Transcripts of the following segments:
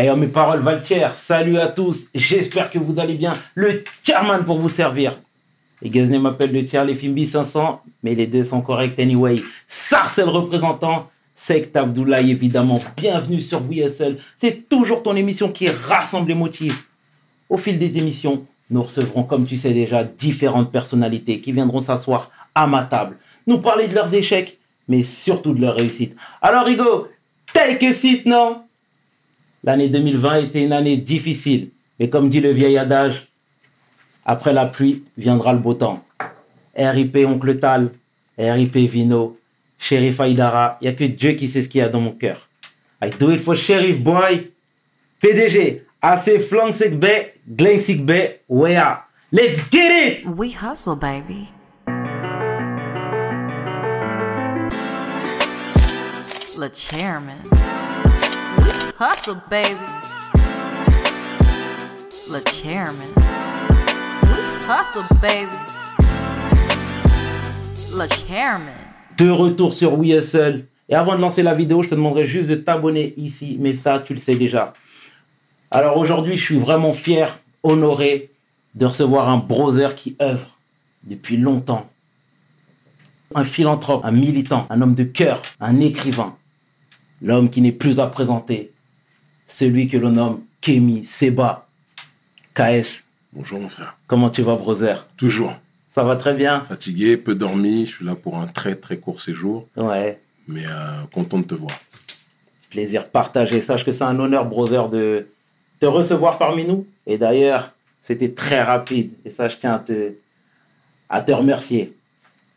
Hey, oh, mes paroles Valtier, salut à tous, j'espère que vous allez bien. Le chairman pour vous servir. Les Gazné m'appelle le tiers, les Fimbi 500, mais les deux sont corrects anyway. Sarcel représentant, Sect Abdoulaye évidemment, bienvenue sur WSL. C'est toujours ton émission qui rassemble les motifs. Au fil des émissions, nous recevrons, comme tu sais déjà, différentes personnalités qui viendront s'asseoir à ma table, nous parler de leurs échecs, mais surtout de leurs réussites. Alors, Rigo, take a seat, non? L'année 2020 était une année difficile, mais comme dit le vieil adage, après la pluie viendra le beau temps. RIP Oncle Tal, RIP Vino, Sheriff Aïdara, il n'y a que Dieu qui sait ce qu'il y a dans mon cœur. I do it for Sheriff Boy. PDG, AC Flank Bay, Glen Bay, Wea. Let's get it! We hustle, baby. Le chairman. Hustle, baby. Le chairman. hustle, baby. Chairman. De retour sur We Hustle. Et avant de lancer la vidéo, je te demanderai juste de t'abonner ici, mais ça, tu le sais déjà. Alors aujourd'hui, je suis vraiment fier, honoré de recevoir un brother qui œuvre depuis longtemps. Un philanthrope, un militant, un homme de cœur, un écrivain. L'homme qui n'est plus à présenter, celui que l'on nomme Kémy Seba. KS. Bonjour mon frère. Comment tu vas, brother Toujours. Ça va très bien? Fatigué, peu dormi. Je suis là pour un très très court séjour. Ouais. Mais euh, content de te voir. Plaisir partagé. Sache que c'est un honneur, brother, de te recevoir parmi nous. Et d'ailleurs, c'était très rapide. Et ça, je tiens à te, à te remercier.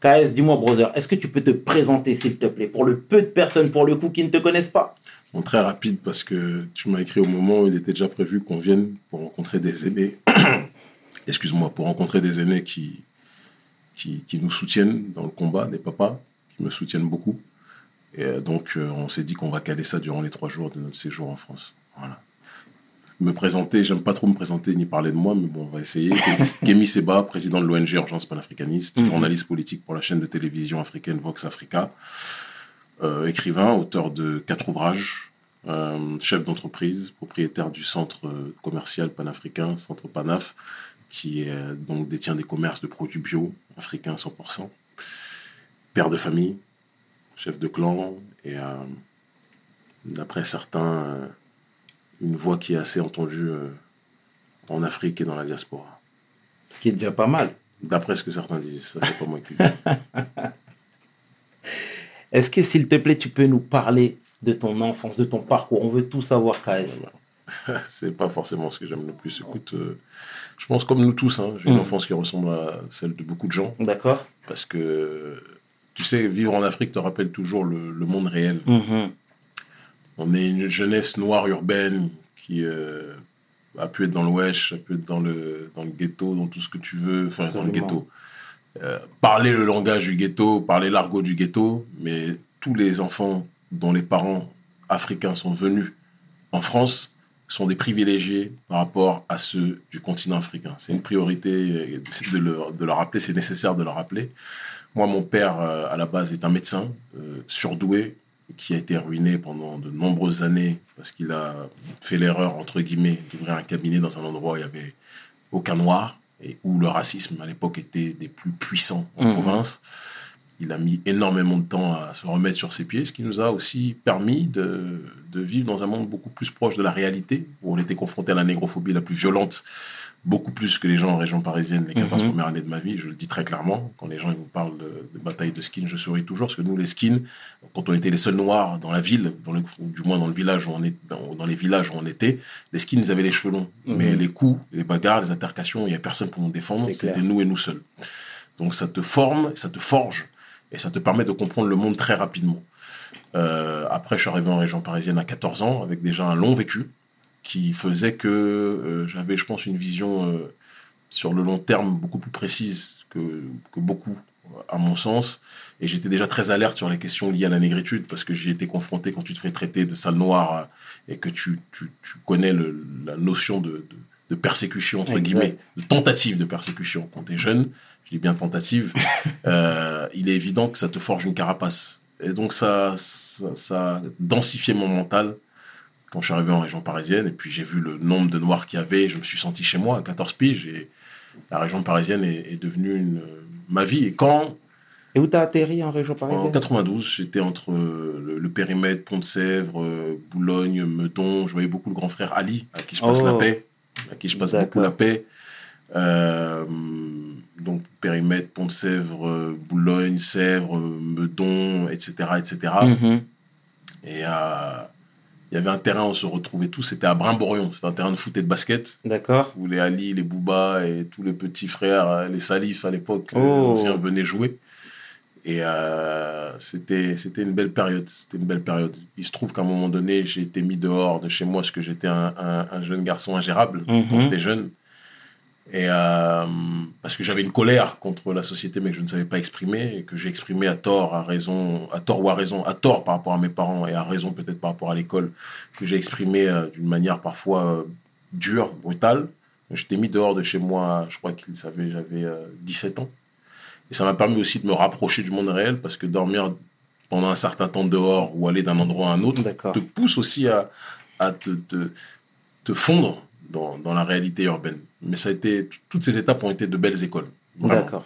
KS, dis-moi, brother, est-ce que tu peux te présenter, s'il te plaît, pour le peu de personnes, pour le coup, qui ne te connaissent pas? Bon, Très rapide, parce que tu m'as écrit au moment où il était déjà prévu qu'on vienne pour rencontrer des aînés. Excuse-moi, pour rencontrer des aînés qui, qui, qui, nous soutiennent dans le combat, des papas qui me soutiennent beaucoup. Et euh, donc, euh, on s'est dit qu'on va caler ça durant les trois jours de notre séjour en France. Voilà me présenter, j'aime pas trop me présenter ni parler de moi, mais bon, on va essayer. Kémy Seba, président de l'ONG Urgence panafricaniste, mhm. journaliste politique pour la chaîne de télévision africaine Vox Africa, écrivain, auteur de quatre ouvrages, euh, chef d'entreprise, propriétaire du centre commercial panafricain, Centre Panaf, qui est, donc détient des commerces de produits bio, africains 100%, père de famille, chef de clan, et euh, d'après certains une voix qui est assez entendue euh, en Afrique et dans la diaspora. Ce qui est déjà pas mal. D'après ce que certains disent, ça c'est pas moi qui dis. Est-ce que s'il te plaît, tu peux nous parler de ton enfance, de ton parcours? On veut tout savoir, KS. c'est pas forcément ce que j'aime le plus. Écoute, euh, je pense comme nous tous, hein, j'ai une mm. enfance qui ressemble à celle de beaucoup de gens. D'accord. Parce que, tu sais, vivre en Afrique te rappelle toujours le, monde réel. Mm-hmm. On est une jeunesse noire urbaine qui euh, a pu être dans le wesh, a pu être dans le, dans le ghetto, dans tout ce que tu veux, enfin dans le ghetto. Euh, parler le langage du ghetto, parler l'argot du ghetto, mais tous les enfants dont les parents africains sont venus en France sont des privilégiés par rapport à ceux du continent africain. C'est une priorité de le, de le rappeler, c'est nécessaire de le rappeler. Moi, mon père, euh, à la base, est un médecin surdoué, qui a été ruiné pendant de nombreuses années parce qu'il a fait l'erreur, entre guillemets, d'ouvrir un cabinet dans un endroit où il n'y avait aucun noir et où le racisme à l'époque était des plus puissants en mmh. province. Il a mis énormément de temps à se remettre sur ses pieds, ce qui nous a aussi permis de, de vivre dans un monde beaucoup plus proche de la réalité, où on était confronté à la négrophobie la plus violente beaucoup plus que les gens en région parisienne les 14 mhm. premières années de ma vie, je le dis très clairement. Quand les gens nous parlent de, bataille de skins, je souris toujours, parce que nous, les skins, quand on était les seuls noirs dans la ville, dans le, du moins dans le village où on est, dans, les villages où on était, les skins avaient les cheveux longs. Mhm. Mais les coups, les bagarres, les altercations, il n'y avait personne pour nous défendre, c'était nous et nous seuls. Donc ça te forme, ça te forge, et ça te permet de comprendre le monde très rapidement. Euh, après, je suis arrivé en région parisienne à 14 ans, avec déjà un long vécu qui faisait que euh, j'avais, je pense, une vision euh, sur le long terme beaucoup plus précise que, que beaucoup, à mon sens. Et j'étais déjà très alerte sur les questions liées à la négritude, parce que j'ai été confronté quand tu te fais traiter de sale noir euh, et que tu, tu, tu connais le, la notion de, de, persécution, entre guillemets, de tentative de persécution quand tu es jeune, je dis bien tentative, il est évident que ça te forge une carapace. Et donc ça, ça, ça a densifié mon mental, quand je suis arrivé en région parisienne. Et puis j'ai vu le nombre de noirs qu'il y avait. Je me suis senti chez moi à 14 piges. Et la région parisienne est, est devenue une, ma vie. Et quand, Et où t'as atterri en région en parisienne 92, j'étais entre euh, le, le périmètre Pont-de-Sèvres, euh, Boulogne, Meudon. Je voyais beaucoup le grand frère Ali, à qui je passe Oh. la paix. À qui je passe beaucoup la paix. Euh, donc, périmètre, Pont-de-Sèvres, Boulogne, Sèvres, Meudon, etc. etc. Mhm. Et euh, il y avait un terrain où on se retrouvait tous. C'était à Brimborion. C'était un terrain de foot et de basket D'accord. où les Ali, les Bouba et tous les petits frères, les Salif à l'époque, Oh. les anciens venaient jouer. Et euh, c'était une belle période. C'était une belle période. Il se trouve qu'à un moment donné, j'ai été mis dehors de chez moi parce que j'étais un, un- un jeune garçon ingérable Mhm. quand j'étais jeune. Et euh, parce que j'avais une colère contre la société, mais que je ne savais pas exprimer, et que j'ai exprimé à tort, à raison, à tort ou à raison, à tort par rapport à mes parents et à raison peut-être par rapport à l'école, que j'ai exprimé euh, d'une manière parfois euh, dure, brutale. J'étais mis dehors de chez moi, je crois qu'il savait, j'avais euh, 17 ans. Et ça m'a permis aussi de me rapprocher du monde réel, parce que dormir pendant un certain temps dehors ou aller d'un endroit à un autre te pousse aussi à, à te, te, te fondre dans, dans la réalité urbaine. Mais ça a été, toutes ces étapes ont été de belles écoles. D'accord.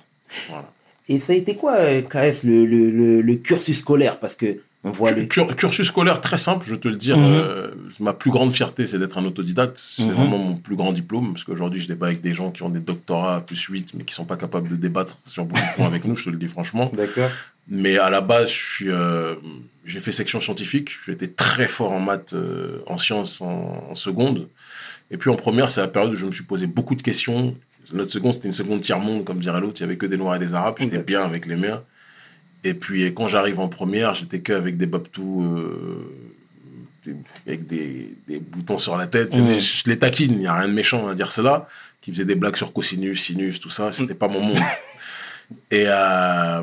Voilà. Et ça a été quoi, euh, KS, le, le, le, le cursus scolaire? Parce que on voit le. Cur- cursus scolaire très simple, je te le dire. Mhm. euh, ma plus grande fierté, c'est d'être un autodidacte. C'est Mhm. vraiment mon plus grand diplôme, parce qu'aujourd'hui, je débat avec des gens qui ont des doctorats plus 8, mais qui sont pas capables de débattre sur beaucoup de points avec nous, je te le dis franchement. D'accord. Mais à la base, je suis, euh, j'ai fait section scientifique. J'étais très fort en maths, euh, en sciences en, en seconde. Et puis en première, c'est la période où je me suis posé beaucoup de questions. Notre seconde, c'était une seconde tiers-monde, comme dirait l'autre. Il y avait que des Noirs et des Arabes. J'étais bien avec les miens. Et puis quand j'arrive en première, j'étais que avec des babtous, euh, avec des, des boutons sur la tête. Des- je les taquine, il n'y a rien de méchant à dire cela. Qui faisaient des blagues sur cosinus, sinus, tout ça. C'était pas mon monde. Et euh,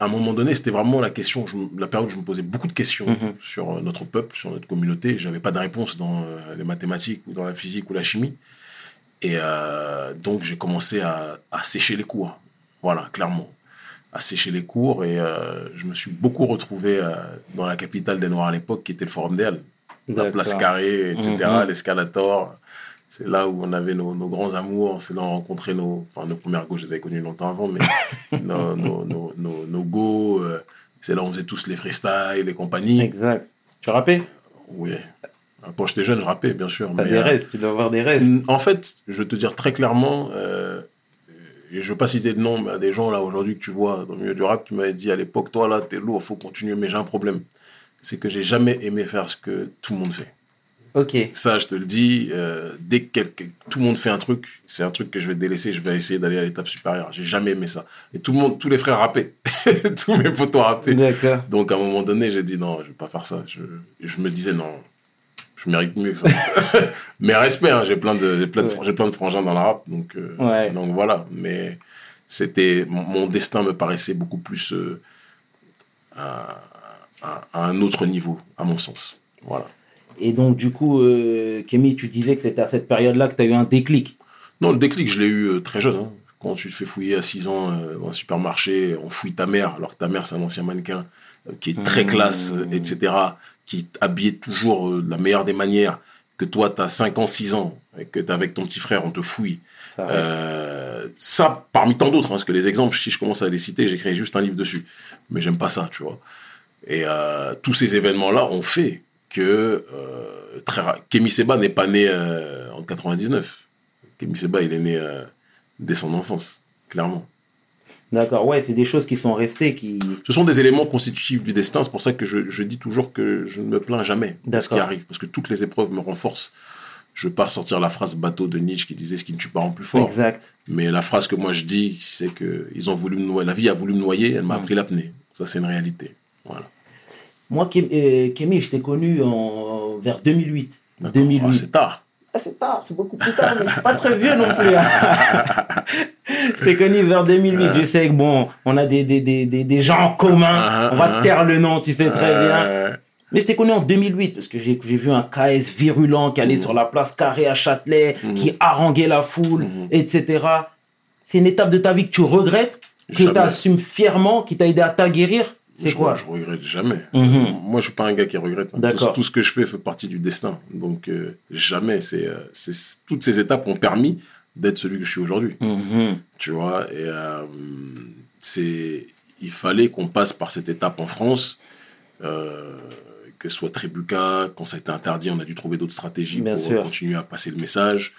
à un moment donné, c'était vraiment la question, je la période où je me posais beaucoup de questions Mhm. sur euh, notre peuple, sur notre communauté. J'avais pas de réponse dans euh, les mathématiques ou dans la physique ou la chimie. Et euh, donc, j'ai commencé à, à sécher les cours. Voilà, clairement. À sécher les cours. Et euh, je me suis beaucoup retrouvé euh, dans la capitale des Noirs à l'époque, qui était le Forum des Halles. La place carrée, etc., Mhm. l'escalator. C'est là où on avait nos, nos grands amours. C'est là où on rencontrait nos. Enfin, nos premières go, je les avais connus longtemps avant, mais nos, nos, nos, nos, nos go. euh, c'est là où on faisait tous les freestyles, les compagnies. Exact. Tu rappais? Oui. Quand j'étais jeune, je rappais, bien sûr. T'as des euh, restes, tu dois avoir des restes. en fait, je vais te dire très clairement, euh, et je ne veux pas citer de nom, mais à des gens là aujourd'hui que tu vois dans le milieu du rap qui m'avaient dit à l'époque, toi là, t'es lourd, faut continuer, mais j'ai un problème. C'est que j'ai jamais aimé faire ce que tout le monde fait. Ok. Ça, je te le dis, euh, dès que tout le monde fait un truc, c'est un truc que je vais délaisser, je vais essayer d'aller à l'étape supérieure. J'ai jamais aimé ça. Et tout le monde, tous les frères rappaient. tous mes potos rappaient. D'accord. Donc à un moment donné, j'ai dit non, je vais pas faire ça. Je, je me disais non, je mérite mieux que ça. Mais respect, hein, j'ai plein de, plein de, Ouais. plein de frangins dans la rap, donc, euh, Ouais. donc voilà. Mais c'était, mon, mon destin me paraissait beaucoup plus euh, à, à- à un autre niveau, à mon sens. Voilà. Et donc, du coup, euh, Kémy, tu disais que c'était à cette période-là que tu as eu un déclic. Non, le déclic, je l'ai eu euh, très jeune. hein. Quand tu te fais fouiller à 6 ans euh, dans un supermarché, on fouille ta mère, alors que ta mère, c'est un ancien mannequin euh, qui est très Mmh. classe, euh, etc., qui est habillé toujours euh, de la meilleure des manières, que toi, tu as 5 ans, 6 ans, et que tu avec ton petit frère, on te fouille. Ça. Euh, parmi tant d'autres, hein, parce que les exemples, si je commence à les citer, j'écris juste un livre dessus. Mais j'aime pas ça, tu vois. Et euh, tous ces événements-là ont fait que euh, très Kémy Seba n'est pas né euh, en 99. Kémy Seba, il est né euh, dès son enfance, clairement. D'accord, ouais, c'est des choses qui sont restées, qui... Ce sont des éléments constitutifs du destin. C'est pour ça que je, je dis toujours que je ne me plains jamais de ce qui arrive. Parce que toutes les épreuves me renforcent. Je ne veux pas sortir la phrase bateau de Nietzsche qui disait ce qui ne tue pas rend plus fort. Exact. Mais la phrase que moi je dis, c'est que ils ont voulu me noyer. La vie a voulu me noyer, elle m'a Mm. appris l'apnée. Ça, c'est une réalité. Voilà. Moi, euh, Kémy, je t'ai connu en... vers 2008. D'accord. 2008. Ah, c'est tard. Ah, c'est tard, c'est beaucoup plus tard, mais je suis pas très vieux non plus. hein. je t'ai connu vers 2008. Je sais que bon, on a des, des, des, des, des gens en commun. Ah, on va te taire le nom, tu sais très bien. Mais je t'ai connu en 2008 parce que j'ai vu un KS virulent qui allait sur la place carrée à Châtelet, Mhm. qui haranguait la foule, Mhm. etc. C'est une étape de ta vie que tu regrettes, que tu assumes fièrement, qui t'a aidé à t'aguerrir? C'est je, quoi Je regrette jamais. Mhm. Moi, je suis pas un gars qui regrette. hein. Tout, tout ce que je fais fait partie du destin. Donc, euh, jamais. C'est, euh, toutes ces étapes ont permis d'être celui que je suis aujourd'hui. Mhm. Tu vois, et euh, c'est, il fallait qu'on passe par cette étape en France. euh, que ce soit Tribuca, quand ça a été interdit, on a dû trouver d'autres stratégies Bien pour sûr. continuer à passer le message.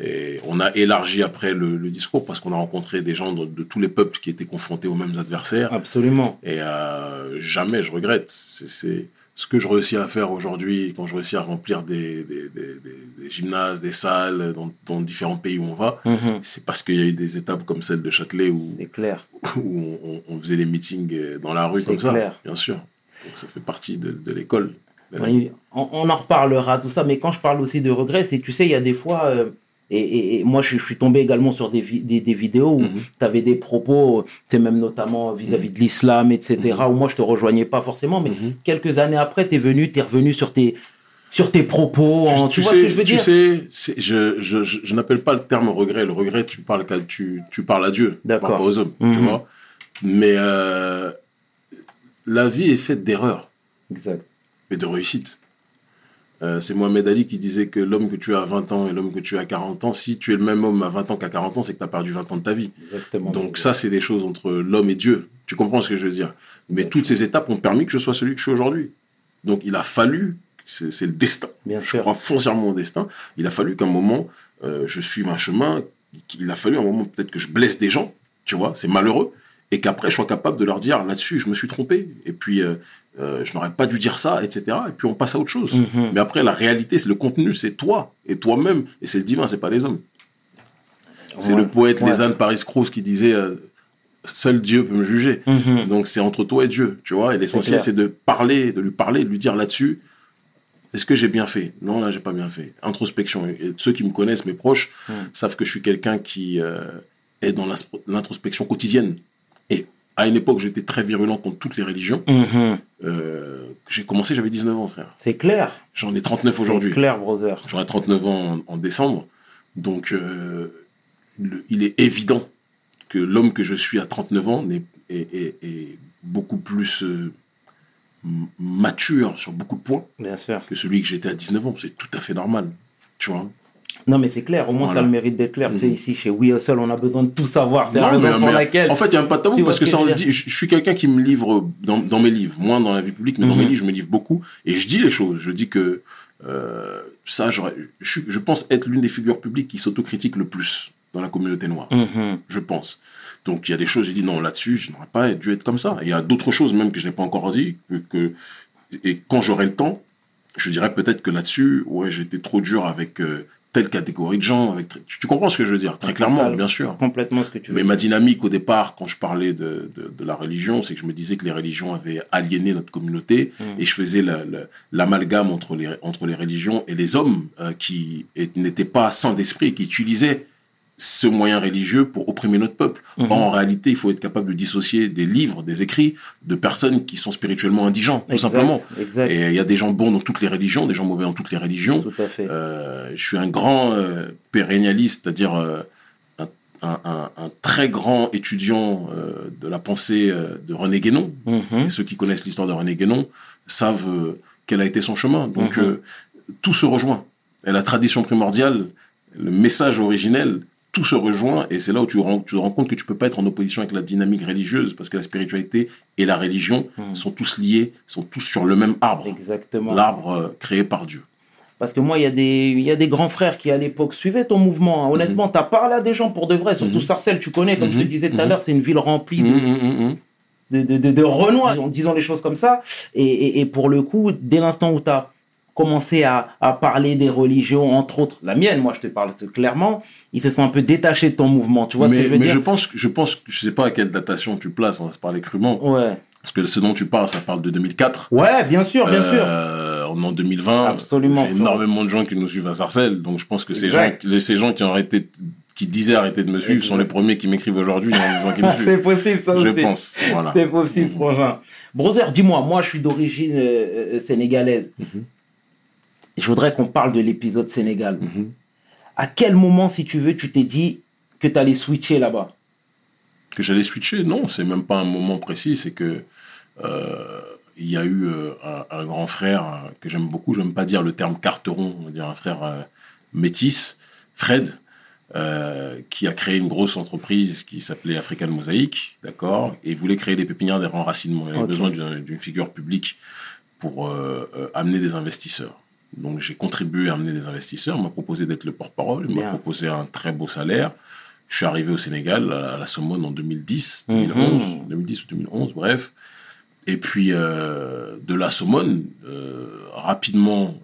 Et on a élargi après le, le discours parce qu'on a rencontré des gens de, de tous les peuples qui étaient confrontés aux mêmes adversaires. Absolument. Et euh, jamais je regrette. C'est- ce que je réussis à faire aujourd'hui, quand je réussis à remplir des, des, des- gymnases, des salles dans, dans différents pays où on va. Mhm. C'est parce qu'il y a eu des étapes comme celle de Châtelet où, C'est clair. où on, on faisait des meetings euh, dans la rue comme ça, clair. bien sûr. Donc ça fait partie de, de l'école. Oui, on, on en reparlera, tout ça, mais quand je parle aussi de regrets, c'est tu sais, il y a des fois, euh, et, et- et moi je, je suis tombé également sur des, vi- des, des vidéos où Mhm. tu avais des propos, c'est même notamment vis-à-vis de l'islam, etc., où moi je te rejoignais pas forcément, mais Mhm. quelques années après, tu es venu, tu es revenu sur tes, sur tes propos, en- tu, vois sais, ce que je veux tu dire? sais, c'est- je, je, je, je n'appelle pas le terme regret. Le regret, tu parles, tu, tu parles à Dieu, tu parles pas aux hommes, tu Mhm. vois? Mais euh, la vie est faite d'erreurs Exact. et de réussites. Euh, c'est Mohamed Ali qui disait que l'homme que tu as à 20 ans et l'homme que tu as à 40 ans, si tu es le même homme à 20 ans qu'à 40 ans, c'est que tu as perdu 20 ans de ta vie. Exactement. Donc ça, c'est des choses entre l'homme et Dieu. Tu comprends ce que je veux dire? Mais toutes ces étapes ont permis que je sois celui que je suis aujourd'hui. Donc il a fallu, c'est le destin. Bien Je sûr. crois foncièrement au destin. Il a fallu qu'à un moment, euh, je suive un chemin. Il a fallu un moment peut-être que je blesse des gens, tu vois, c'est malheureux. Et qu'après, je sois capable de leur dire là-dessus, je me suis trompé. Et puis, euh, euh, je n'aurais pas dû dire ça, etc. Et puis, on passe à autre chose. Mhm. Mais après, la réalité, c'est le contenu, c'est toi et toi-même. Et c'est le divin, c'est pas les hommes. C'est Ouais. le poète Ouais. Lézanne Paris Croce qui disait euh, Seul Dieu peut me juger. Mhm. Donc c'est entre toi et Dieu, tu vois. Et l'essentiel, c'est de parler, de lui parler, de lui dire là-dessus, est-ce que j'ai bien fait? Non, là, j'ai pas bien fait. Introspection. Et ceux qui me connaissent, mes proches, Mm. savent que je suis quelqu'un qui est dans l'introspection quotidienne. À une époque, j'étais très virulent contre toutes les religions. Mhm. Euh, j'ai commencé, j'avais 19 ans, frère. C'est clair. J'en ai 39 aujourd'hui. C'est clair, brother. J'aurai 39 ans en, en décembre. Donc, euh, le- il est évident que l'homme que je suis à 39 ans est, est- est beaucoup plus euh, mature sur beaucoup de points Bien sûr. que celui que j'étais à 19 ans. C'est tout à fait normal. Tu vois? Non, mais c'est clair. Au moins, Voilà. ça a le mérite d'être clair. Tu sais, Mhm. ici, chez We Hustle, on a besoin de tout savoir. C'est la raison mais- pour mais- laquelle. En fait, il n'y a même pas de tabou parce que ça, on le dit. Je, je suis quelqu'un qui me livre dans, dans mes livres, moins dans la vie publique, mais dans mes livres, je me livre beaucoup. Et je dis les choses. Je dis que euh, ça, je, pense être l'une des figures publiques qui s'autocritique le plus dans la communauté noire. Mhm. je pense. Donc il y a des choses, j'ai dit non, là-dessus, je n'aurais pas dû être comme ça. Il y a d'autres choses même que je n'ai pas encore dit, que, que- et quand j'aurai le temps, je dirais peut-être que là-dessus, ouais, j'étais trop dur avec euh, telle catégorie de gens. Avec, tu, tu comprends ce que je veux dire Très clairement, bien sûr. Complètement ce que tu veux. Mais ma dynamique au départ, quand je parlais de, de, de la religion, c'est que je me disais que les religions avaient aliéné notre communauté Mm. et je faisais la- la- l'amalgame entre les, entre les religions et les hommes euh, qui n'étaient pas sains d'esprit, qui utilisaient ce moyen religieux pour opprimer notre peuple. Mhm. Or, en réalité, il faut être capable de dissocier des livres, des écrits, de personnes qui sont spirituellement indigents, tout Exact, simplement. Exact. Et il y a des gens bons dans toutes les religions, des gens mauvais dans toutes les religions. Tout à fait. Euh, je suis un grand euh, pérennialiste, c'est-à-dire euh, un, un- un- un très grand étudiant de la pensée de René Guénon. Mhm. Et ceux qui connaissent l'histoire de René Guénon savent quel a été son chemin. Donc Mhm. tout se rejoint. Et la tradition primordiale, le message originel, tout se rejoint. Et c'est là où tu, rends- tu te rends compte que tu peux pas être en opposition avec la dynamique religieuse, parce que la spiritualité et la religion Mhm. sont tous liés, sont tous sur le même arbre. Exactement. L'arbre euh, créé par Dieu. Parce que moi, il y, a des- il y a des grands frères qui, à l'époque, suivaient ton mouvement. hein. Honnêtement, tu as parlé à des gens pour de vrai, surtout Mhm. Sarcelles, tu connais, comme je te Mhm. disais tout à Mhm. l'heure, c'est une ville remplie de, de, de, de, de Renoir, en disant les choses comme ça. Et, et, et pour le coup, dès l'instant où tu as commencé à, à parler des religions, entre autres la mienne, moi je te parle c'est clairement, ils se sont un peu détachés de ton mouvement. Tu vois mais ce que je veux mais dire je pense, je pense, je sais pas à quelle datation tu places, on va se parler crûment, Ouais. parce que ce dont tu parles, ça parle de 2004. ouais, bien sûr, bien sûr. Euh, on est en 2020. Absolument, J'ai frère. énormément de gens qui nous suivent à Sarcelles, donc je pense que ces gens, Exact. ces gens qui ont arrêté, qui disaient arrêter de me suivre, sont les premiers qui m'écrivent aujourd'hui en disant qu'ils me c'est suivent. possible, ça Je aussi. pense, voilà. C'est possible, Mhm. frangin. Brother, dis-moi, moi je suis d'origine euh, euh, sénégalaise. Mhm. Je voudrais qu'on parle de l'épisode Sénégal. Mhm. À quel moment, si tu veux, tu t'es dit que tu allais switcher là-bas? Que j'allais switcher, non, c'est même pas un moment précis, c'est que euh, il y a eu euh, un, un grand frère euh, que j'aime beaucoup. Je n'aime pas dire le terme carteron, on va dire un frère euh, métis, Fred, qui a créé une grosse entreprise qui s'appelait African Mosaic, d'accord, et voulait créer des pépinières des renracinements. Il avait besoin d'une figure publique pour amener des investisseurs. Donc j'ai contribué à amener des investisseurs, on m'a proposé d'être le porte-parole, il m'a proposé un très beau salaire. Je suis arrivé au Sénégal, à la Somone, en 2010, 2011, Mhm. 2010 ou 2011, bref. Et puis, euh, de la Somone, euh, rapidement,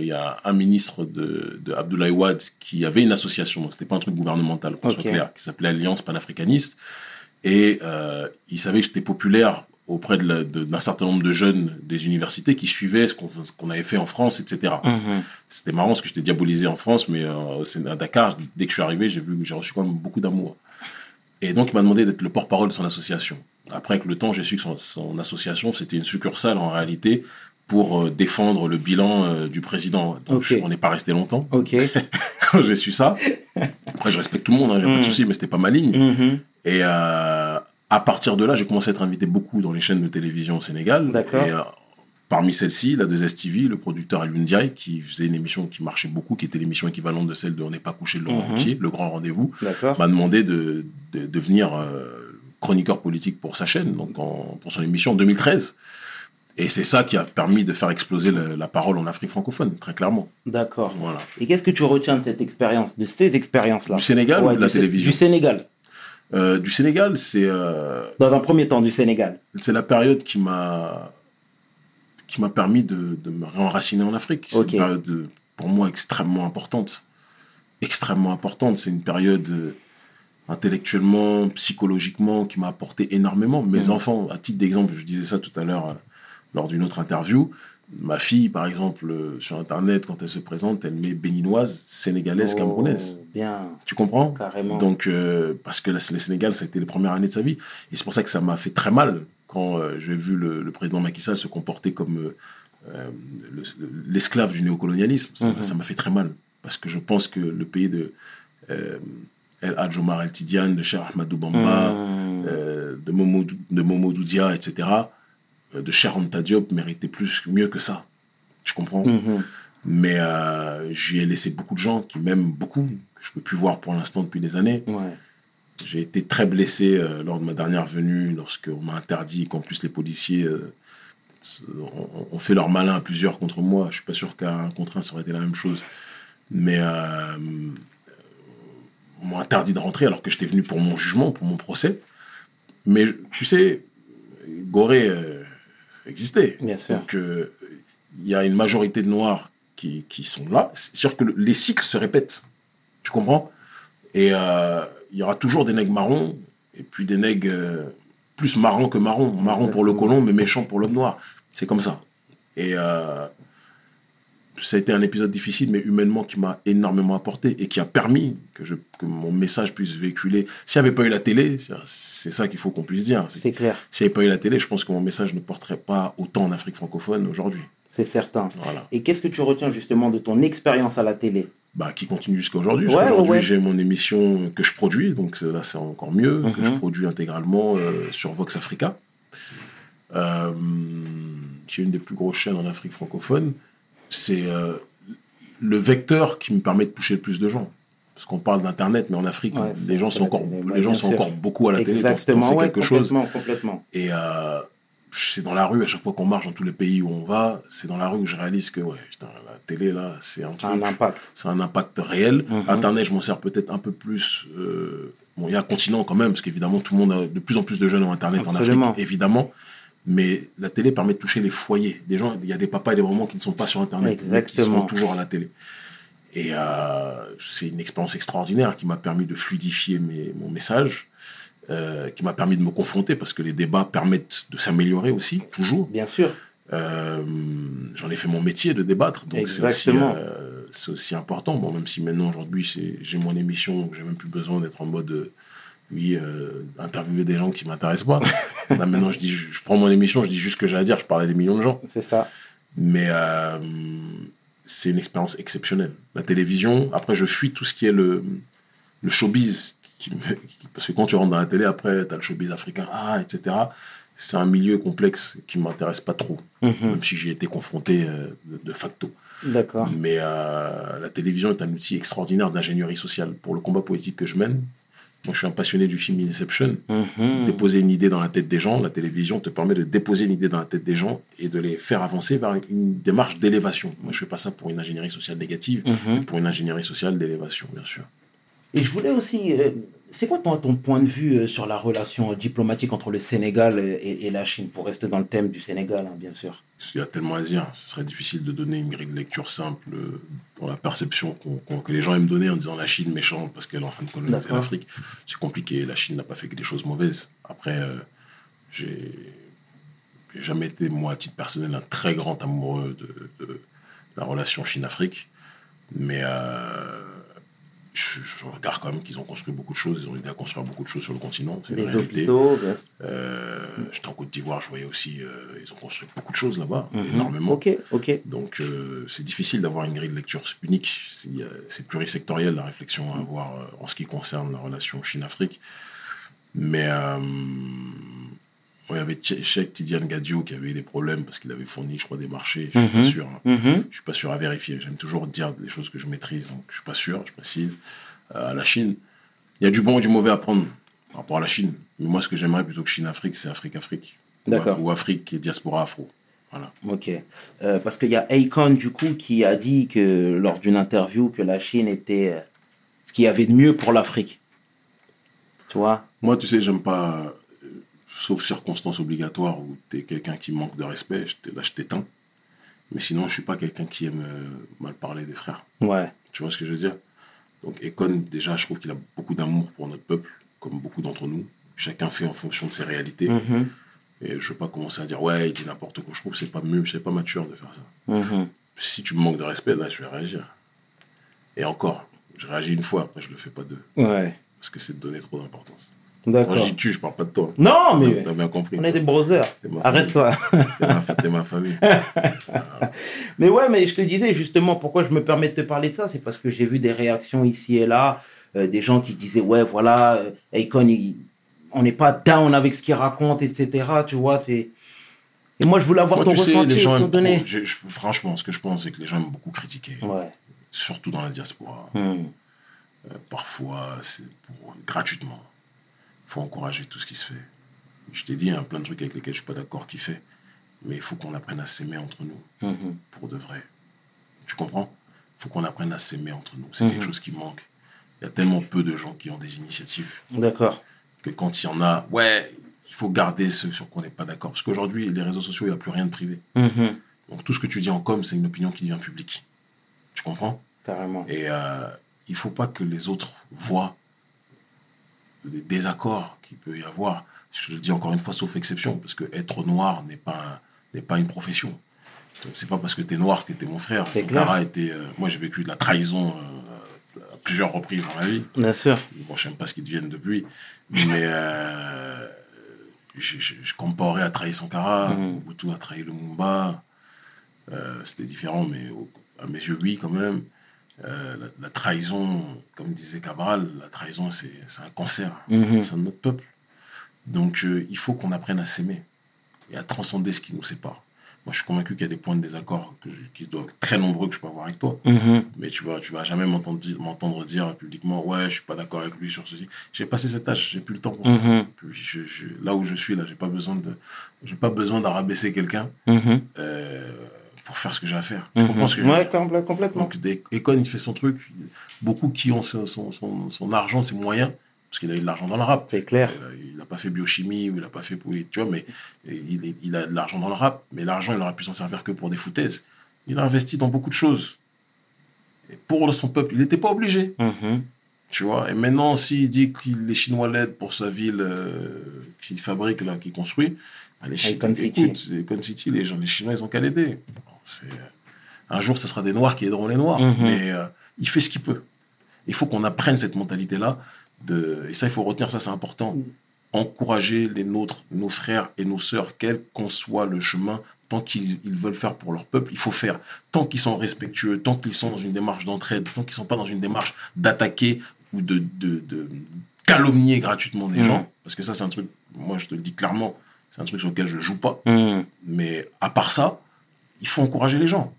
il y a un ministre de, de Abdoulaye Wade qui avait une association, donc c'était pas un truc gouvernemental, qu'on soit Ok. clair, qui s'appelait Alliance panafricaniste. Et euh, il savait que j'étais populaire auprès de la- de- d'un certain nombre de jeunes des universités qui suivaient ce qu'on avait fait en France, etc. Mhm. C'était marrant parce que j'étais diabolisé en France, mais euh, à Dakar, dès que je suis arrivé, j'ai vu j'ai reçu quand même beaucoup d'amour. Et donc, il m'a demandé d'être le porte-parole de son association. Après, avec le temps, j'ai su que son, son association, c'était une succursale en réalité pour euh, défendre le bilan euh, du président. Donc, je- on n'est pas resté longtemps Ok. quand j'ai su ça. Après, je respecte tout le monde, hein, j'ai pas Mm. de souci, mais c'était pas ma ligne. Mhm. Et euh, à partir de là, j'ai commencé à être invité beaucoup dans les chaînes de télévision au Sénégal. D'accord. Et euh, parmi celles-ci, la 2STV, le producteur Alioune Diaye, qui faisait une émission qui marchait beaucoup, qui était l'émission équivalente de celle de On n'est pas couché de Laurent. Ruquier, Le Grand Rendez-vous, m'a demandé de, de devenir euh, chroniqueur politique pour sa chaîne, donc en- pour son émission en 2013. Et c'est ça qui a permis de faire exploser le- la parole en Afrique francophone, très clairement. D'accord. Voilà. Et qu'est-ce que tu retiens de cette expérience, de ces expériences-là? Du Sénégal Ouais, ou de la du télévision? Du Sénégal. Euh, Du Sénégal, c'est euh, Dans un premier temps, du Sénégal. c'est la période qui m'a qui m'a permis de, de me réenraciner en Afrique. C'est une période pour moi extrêmement importante, extrêmement importante. C'est une période euh, intellectuellement, psychologiquement qui m'a apporté énormément. Mes Mhm. enfants, à titre d'exemple, je disais ça tout à l'heure lors d'une autre interview. Ma fille, par exemple, euh, sur Internet, quand elle se présente, elle met béninoise, sénégalaise, Oh, camerounaise. Bien, Tu comprends? Carrément. donc, euh, parce que le Sénégal, ça a été les premières années de sa vie. Et c'est pour ça que ça m'a fait très mal quand euh, j'ai vu le, le président Macky Sall se comporter comme euh, le- l'esclave du néocolonialisme. Ça m'a- Mhm. ça m'a fait très mal. Parce que je pense que le pays de El Hadj Omar El Tidiane, de Cheikh Ahmadou Bamba, Mhm. de, Momo, de etc., de Cheikh Anta Diop méritait plus, mieux que ça. Tu comprends? Mhm. Mais euh, j'y ai laissé beaucoup de gens qui m'aiment beaucoup, que je ne peux plus voir pour l'instant depuis des années. Ouais. J'ai été très blessé euh, lors de ma dernière venue, lorsqu'on m'a interdit, qu'en plus les policiers euh, ont, fait leur malin à plusieurs contre moi. Je suis pas sûr qu'à un contre un, ça aurait été la même chose. Mais euh, on m'a interdit de rentrer alors que j'étais venu pour mon jugement, pour mon procès. Mais tu sais, Gorée existait. Bien sûr. Donc euh, il y a une majorité de Noirs qui, qui sont là. C'est sûr que le- les cycles se répètent. Tu comprends? Et euh, il y aura toujours des nègres marrons et puis des nègres euh, plus marrons que marrons. Marrons pour le colon, mais méchants pour l'homme noir. C'est comme ça. Et euh, ça a été un épisode difficile, mais humainement qui m'a énormément apporté et qui a permis que, je, que mon message puisse véhiculer. S'il n'y avait pas eu la télé, c'est- ça qu'il faut qu'on puisse dire. C'est- clair, S'il n'y avait pas eu la télé, je pense que mon message ne porterait pas autant en Afrique francophone aujourd'hui. c'est certain. Voilà. Et qu'est-ce que tu retiens justement de ton expérience à la télé? Bah, qui continue jusqu'à aujourd'hui. Ouais, ouais, ouais. j'ai mon émission que je produis, donc là, c'est encore mieux, que Mhm. je produis intégralement euh, sur Vox Africa, euh, qui est une des plus grosses chaînes en Afrique francophone. C'est euh, le vecteur qui me permet de toucher le plus de gens. Parce qu'on parle d'Internet, mais en Afrique, Ouais, les gens sont encore, télé, les gens sont sûr. encore beaucoup à la télé. Exactement, c'est ouais, quelque chose. complètement. Et euh, c'est dans la rue, à chaque fois qu'on marche dans tous les pays où on va, c'est dans la rue que je réalise que ouais, putain, la télé, là, c'est un impact. C'est un impact réel. Mhm. Internet, je m'en sers peut-être un peu plus. euh, bon, il y a un continent quand même, parce qu'évidemment, tout le monde, a, de plus en plus de jeunes ont Internet Absolument. en Afrique, évidemment. Mais la télé permet de toucher les foyers. Des gens, il y a des papas et des mamans qui ne sont pas sur Internet, mais qui sont toujours à la télé. Et euh, c'est une expérience extraordinaire qui m'a permis de fluidifier mes, mon message, euh, qui m'a permis de me confronter, parce que les débats permettent de s'améliorer aussi, toujours. Bien sûr. Euh, J'en ai fait mon métier de débattre, donc c'est aussi, aussi important. Bon, même si maintenant, aujourd'hui, j'ai mon émission, donc j'ai même plus besoin d'être en mode, oui, euh, interviewer des gens qui m'intéressent pas. Là, maintenant, je, dis, je, prends mon émission, je dis juste ce que j'ai à dire, je parle à des millions de gens. C'est ça. Mais euh, c'est une expérience exceptionnelle. La télévision, après, je fuis tout ce qui est le, le showbiz. Qui me- qui- parce que quand tu rentres dans la télé, après, tu as le showbiz africain, ah, etc. c'est un milieu complexe qui m'intéresse pas trop, Mhm. même si j'y ai été confronté euh, de, de facto. D'accord. Mais la télévision est un outil extraordinaire d'ingénierie sociale pour le combat politique que je mène. Moi, je suis un passionné du film Inception. Mhm. Déposer une idée dans la tête des gens, la télévision te permet de déposer une idée dans la tête des gens et de les faire avancer vers une démarche d'élévation. Moi, je fais pas ça pour une ingénierie sociale négative, Mhm. mais pour une ingénierie sociale d'élévation, bien sûr. Et je voulais aussi. euh, c'est quoi ton, ton point de vue euh, sur la relation diplomatique entre le Sénégal et, et la Chine Pour rester dans le thème du Sénégal, hein, bien sûr? Il y a tellement à dire. Ce serait difficile de donner une grille de lecture simple euh, dans la perception que les gens aiment donner en disant la Chine méchante parce qu'elle est en train de coloniser l'Afrique. C'est compliqué. La Chine n'a pas fait que des choses mauvaises. Après, euh, j'ai jamais été, moi, à titre personnel, un très grand amoureux de, de la relation Chine-Afrique. Mais euh, je, je regarde quand même qu'ils ont construit beaucoup de choses. Ils ont aidé à construire beaucoup de choses sur le continent. Réalité. hôpitaux, bien sûr. Euh, J'étais en Côte d'Ivoire, je voyais aussi, euh, ils ont construit beaucoup de choses là-bas, Mhm. énormément. Ok, ok. Donc euh, c'est difficile d'avoir une grille de lecture unique. C'est euh, plurisectoriel la réflexion à avoir euh, en ce qui concerne la relation Chine-Afrique. Mais il y avait Cheikh Tidiane Gadio qui avait eu des problèmes parce qu'il avait fourni, je crois, des marchés. Je suis Mhm. pas sûr. hein. Mhm. Je suis pas sûr à vérifier. J'aime toujours dire des choses que je maîtrise, donc je suis pas sûr, je précise. Euh, à la Chine, il y a du bon et du mauvais à prendre par rapport à la Chine. Mais moi, ce que j'aimerais plutôt que Chine-Afrique, c'est Afrique-Afrique. Ou- D'accord. Ou Afrique et diaspora afro. Voilà. Ok. Euh, parce qu'il y a Akon, du coup, qui a dit que lors d'une interview que la Chine était euh, ce qu'il y avait de mieux pour l'Afrique. Tu vois? Moi, tu sais, j'aime pas, sauf circonstances obligatoires où tu es quelqu'un qui manque de respect, je là, je t'éteins. Mais sinon, je suis pas quelqu'un qui aime euh, mal parler des frères. Ouais. Tu vois ce que je veux dire? Donc, Ekon, déjà, je trouve qu'il a beaucoup d'amour pour notre peuple, comme beaucoup d'entre nous. Chacun fait en fonction de ses réalités. Mhm. Et je veux pas commencer à dire, ouais, il dit n'importe quoi. Je trouve que c'est pas mieux, c'est pas mature de faire ça. Mhm. Si tu me manques de respect, là, je vais réagir. Et encore, je réagis une fois, après, je le fais pas deux. Ouais. Parce que c'est de donner trop d'importance. Quand D'accord. je dis tu, je parle pas de toi. Non, mais T'as bien compris. on est des brothers. Arrête-toi. T'es ma, famille. Mais ouais, mais je te disais justement pourquoi je me permets de te parler de ça, c'est parce que j'ai vu des réactions ici et là, euh, des gens qui disaient ouais voilà, euh, Akon, il- on n'est pas down avec ce qu'il raconte, etc. Tu vois, et moi je voulais avoir Moi, ton sais, ressenti, donné. je- je- franchement, ce que je pense, c'est que les gens aiment beaucoup critiquer, Ouais. surtout dans la diaspora. Hmm. Euh, parfois, c'est gratuitement. Il faut encourager tout ce qui se fait. Je t'ai dit, il y a plein de trucs avec lesquels je suis pas d'accord qui fait, mais il faut qu'on apprenne à s'aimer entre nous, Mhm. pour de vrai. Tu comprends? Il faut qu'on apprenne à s'aimer entre nous. C'est Mhm. quelque chose qui manque. Il y a tellement peu de gens qui ont des initiatives. D'accord. que quand il y en a, ouais, il faut garder ce sur quoi on n'est pas d'accord. Parce qu'aujourd'hui, les réseaux sociaux, il n'y a plus rien de privé. Mhm. Donc tout ce que tu dis en com, c'est une opinion qui devient publique. Tu comprends? Carrément. Et euh, il faut pas que les autres voient les désaccords qu'il peut y avoir. Je le dis encore une fois, sauf exception, parce que être noir n'est pas, n'est pas une profession. C'est pas parce que tu es noir que tu es mon frère. Sankara était, euh, moi, j'ai vécu de la trahison euh, à plusieurs reprises dans ma vie. Bien sûr. Bon, je n'aime pas ce qu'ils deviennent depuis. Mais euh, je, je, je comparais à trahir Sankara, Mhm. Mobutu a trahi Lumumba. Euh, C'était différent, mais au- à mes yeux, oui, quand même. Euh, la, la trahison, comme disait Cabral, la trahison, c'est c'est un cancer au sein de notre peuple. Donc, euh, il faut qu'on apprenne à s'aimer et à transcender ce qui nous sépare. Moi, je suis convaincu qu'il y a des points de désaccord que je- qui doivent très nombreux que je peux avoir avec toi. Mhm. Mais tu vas, tu vas jamais m'entendre dire, publiquement, ouais, je suis pas d'accord avec lui sur ceci. J'ai passé cet âge, j'ai plus le temps pour ça. Mhm. Puis je, je- là où je suis là, j'ai pas besoin de, j'ai pas besoin d'arabaisser quelqu'un Mhm. euh, pour faire ce que j'ai à faire. Tu Mhm. comprends ce que je veux Ouais, dire? Compl- complètement. Donc Econ, il fait son truc. Beaucoup qui ont son, son, son, son argent, ses moyens, parce qu'il a eu de l'argent dans le rap. C'est clair. Il n'a pas fait biochimie ou il n'a pas fait pour tu vois mais il, il a de l'argent dans le rap mais l'argent il aurait pu s'en servir que pour des foutaises il a investi dans beaucoup de choses et pour son peuple il n'était pas obligé Mhm. tu vois et maintenant s'il dit que les chinois l'aident pour sa ville euh, qu'il fabrique là qu'il construit bah, les Icon Chinois City. écoute City les gens les chinois ils ont qu'à l'aider un jour ce sera des noirs qui aideront les noirs Mhm. mais euh, il fait ce qu'il peut il faut qu'on apprenne cette mentalité là de et ça il faut retenir ça c'est important encourager les nôtres, nos frères et nos sœurs, quel qu'en soit le chemin, tant qu'ils ils veulent faire pour leur peuple, il faut faire. Tant qu'ils sont respectueux, tant qu'ils sont dans une démarche d'entraide, tant qu'ils sont pas dans une démarche d'attaquer ou de, de, de calomnier gratuitement des Mhm. gens, parce que ça c'est un truc, moi je te le dis clairement, C'est un truc sur lequel je joue pas. Mhm. Mais à part ça, il faut encourager les gens.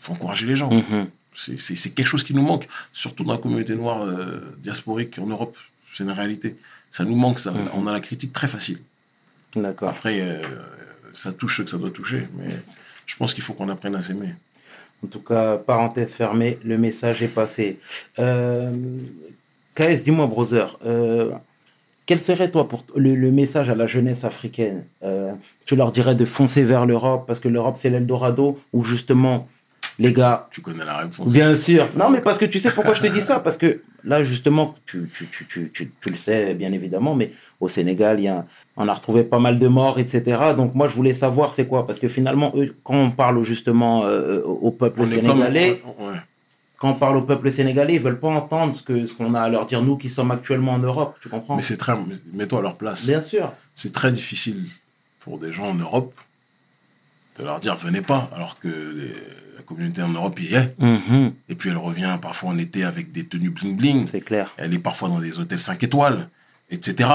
Il faut encourager les gens. Mhm. C'est- quelque chose qui nous manque, surtout dans la communauté noire euh, diasporique en Europe. C'est une réalité. Ça nous manque, ça. Mhm. On a la critique très facile. D'accord. Après, euh, ça touche ce que ça doit toucher. Mais je pense qu'il faut qu'on apprenne à s'aimer. En tout cas, parenthèse fermée, le message est passé. Euh, KS, dis-moi, brother, euh, quel serait, toi, pour le, le message à la jeunesse africaine Euh, Tu leur dirais de foncer vers l'Europe parce que l'Europe, c'est l'Eldorado ou justement, les gars, Tu connais la réponse. Bien sûr. Non, mais parce que tu sais pourquoi je te dis ça? Parce que là, justement, tu, tu, tu, tu, tu, le sais, bien évidemment, mais au Sénégal, il y a, on a retrouvé pas mal de morts, etc. Donc, moi, je voulais savoir c'est quoi? Parce que finalement, eux, quand on parle justement euh, au peuple On est comme- sénégalais, ouais. Quand on parle au peuple sénégalais, ils veulent pas entendre ce que ce qu'on a à leur dire, nous qui sommes actuellement en Europe. Tu comprends? Mais c'est très. Mets-toi à leur place. Bien sûr. c'est très difficile pour des gens en Europe de leur dire venez pas, alors que les- la communauté en Europe y est. Mhm. Et puis elle revient parfois en été avec des tenues bling bling. C'est clair. Elle est parfois dans des hôtels 5 étoiles, etc.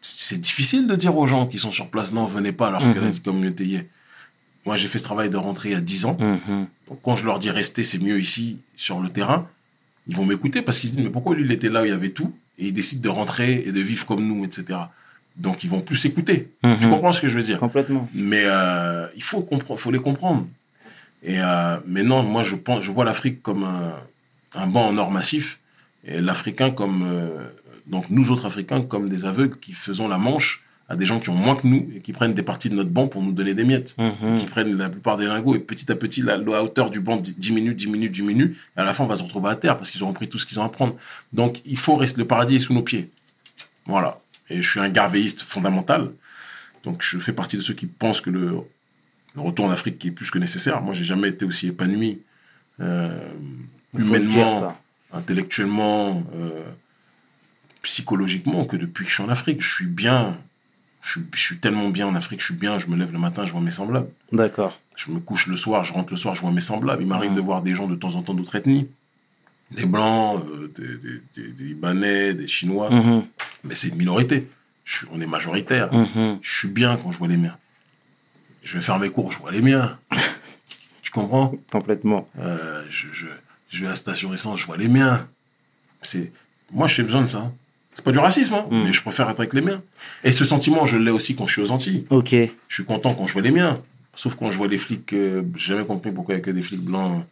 C'est difficile de dire aux gens qui sont sur place non, venez pas, alors que Mhm. la communauté y est. Moi, j'ai fait ce travail de rentrée il y a 10 ans. Mhm. Donc, quand je leur dis restez, c'est mieux ici, sur le terrain, ils vont m'écouter parce qu'ils se disent mais pourquoi lui, il était là où il y avait tout et il décide de rentrer et de vivre comme nous, etc. Donc, ils vont plus écouter. Tu Mhm. comprends ce que je veux dire? Complètement. Mais euh, il faut, faut les comprendre. Et euh, mais non, moi, je, pense, je vois l'Afrique comme un, un banc en or massif et l'Africain comme. euh, donc, nous autres Africains, comme des aveugles qui faisons la manche à des gens qui ont moins que nous et qui prennent des parties de notre banc pour nous donner des miettes Mhm. qui prennent la plupart des lingots et petit à petit la, la hauteur du banc di- diminue, diminue, diminue et à la fin on va se retrouver à terre parce qu'ils auront pris tout ce qu'ils ont à prendre. Donc il faut rester, le paradis est sous nos pieds. Voilà. Et je suis un garvéiste fondamental. Donc je fais partie de ceux qui pensent que le, le retour en Afrique est plus que nécessaire. Moi j'ai jamais été aussi épanoui euh, dire, humainement, intellectuellement, euh, psychologiquement que depuis que je suis en Afrique. Je suis bien. Je suis, je suis tellement bien en Afrique, je suis bien, je me lève le matin, je vois mes semblables. D'accord. Je me couche le soir, je rentre le soir, je vois mes semblables. Il m'arrive Mhm. de voir des gens de temps en temps d'autres ethnies. Des blancs, euh, des, des, des- des Libanais, des Chinois. Mhm. Mais c'est une minorité. Je suis- on est majoritaire. Mhm. Je suis bien quand je vois les miens. Je vais faire mes cours, je vois les miens. tu comprends? Complètement. Euh, je, je, je vais à la station essence, je vois les miens. C'est, moi, j'ai besoin de ça. C'est pas du racisme, hein, Mhm. mais je préfère être avec les miens. Et ce sentiment, je l'ai aussi quand je suis aux Antilles. Ok. Je suis content quand je vois les miens. Sauf quand je vois les flics, euh, j'ai jamais compris pourquoi il n'y a que des flics blancs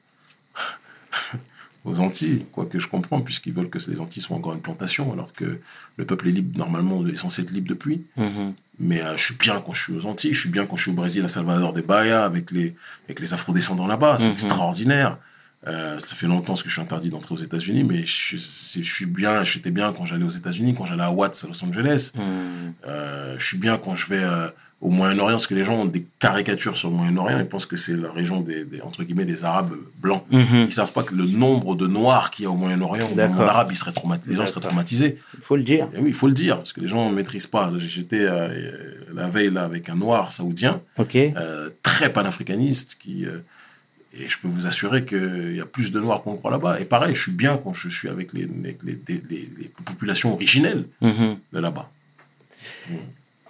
aux Antilles. Quoique je comprends, puisqu'ils veulent que les Antilles soient encore une plantation, alors que le peuple est libre, normalement, est censé être libre depuis. Mhm. Mais euh, je suis bien quand je suis aux Antilles, je suis bien quand je suis au Brésil, à Salvador de Bahia, avec les, avec les afrodescendants là-bas. C'est Mhm. extraordinaire. Euh, ça fait longtemps que je suis interdit d'entrer aux États-Unis, mais je, je suis bien, j'étais bien quand j'allais aux États-Unis, quand j'allais à Watts, à Los Angeles. Mhm. Euh, je suis bien quand je vais euh, au Moyen-Orient, parce que les gens ont des caricatures sur le Moyen-Orient, ils pensent que c'est la région des, des- entre guillemets, des Arabes blancs. Mhm. Ils savent pas que le nombre de Noirs qu'il y a au Moyen-Orient, ou D'accord. arabe, ils seraient les gens seraient traumatisés. Il faut le dire. Et oui, il faut le dire, parce que les gens ne maîtrisent pas. J'étais la veille là avec un Noir saoudien, Ok. euh, très panafricaniste, qui... et je peux vous assurer qu'il y a plus de Noirs qu'on croit là-bas. Et pareil, je suis bien quand je suis avec les, avec les, les- les- les populations originelles Mhm. de là-bas.